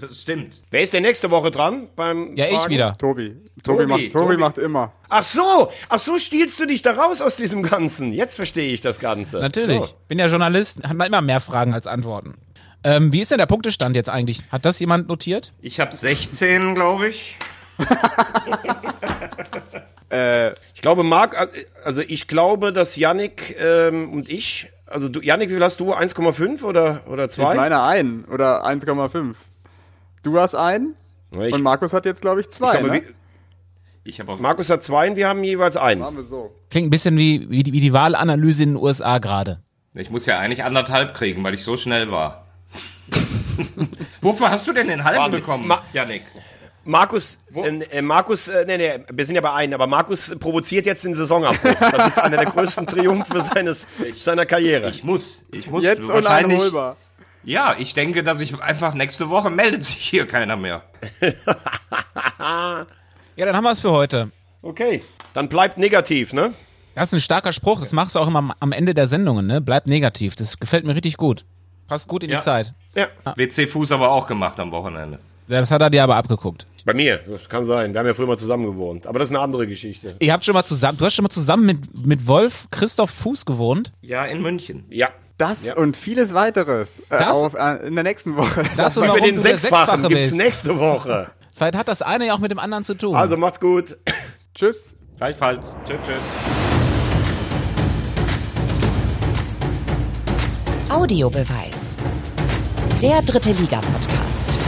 Das stimmt. Wer ist denn nächste Woche dran? Beim Ja, ich Fragen? wieder. Tobi. Tobi, Tobi, macht, Tobi, Tobi. macht immer. Ach so, ach so stiehlst du dich da raus aus diesem Ganzen. Jetzt verstehe ich das Ganze. Natürlich. So. Bin ja Journalist, hat man immer mehr Fragen als Antworten. Ähm, wie ist denn der Punktestand jetzt eigentlich? Hat das jemand notiert? Ich habe 16, glaube ich. [LAUGHS] Ich glaube, Marc, also ich glaube, dass Yannick ähm, und ich, also du, Yannick, wie viel hast du? 1,5 oder, oder Ich 2? meine ein oder 1,5. Du hast einen Ich, und Markus hat jetzt, glaube ich, zwei. glaube, ne? Ich auf Markus hat zwei und wir haben jeweils einen. Klingt ein bisschen wie, wie, die, wie die Wahlanalyse in den USA gerade. Ich muss ja eigentlich anderthalb kriegen, weil ich so schnell war. [LAUGHS] Wofür hast du denn den halben Wahnsinn. bekommen, Ma- Janik? Markus, äh, äh, Markus, äh, nee, nee, wir sind ja bei einem, aber Markus provoziert jetzt den Saisonabbruch. Das ist einer der größten Triumphe seines, seiner Karriere. Ich muss, ich muss Jetzt wahrscheinlich. uneinholbar. Ja, ich denke, dass ich einfach nächste Woche meldet sich hier keiner mehr. [LAUGHS] Ja, dann haben wir es für heute. Okay. Dann bleibt negativ, ne? Das ist ein starker Spruch, das machst du auch immer am- am Ende der Sendungen, ne? Bleib negativ. Das gefällt mir richtig gut. Passt gut in Ja. die Zeit. Ja. WC Fuß aber auch gemacht am Wochenende. Ja, Das hat er dir aber abgeguckt. Bei mir, das kann sein. Wir haben ja früher mal zusammen gewohnt. Aber das ist eine andere Geschichte. Ihr habt schon mal zusammen, du hast schon mal zusammen mit, mit Wolf Christoph Fuß gewohnt. Ja, in München. Ja. Das Ja. und vieles weiteres äh, Das? auf, äh, in der nächsten Woche. Das und Über warum den Sechsfachen Sechsfache gibt's bist. nächste Woche. [LAUGHS] Vielleicht hat das eine ja auch mit dem anderen zu tun. Also macht's gut. [LAUGHS] Tschüss. Gleichfalls. Tschüss, tschüss. Audiobeweis. Der dritte Liga-Podcast.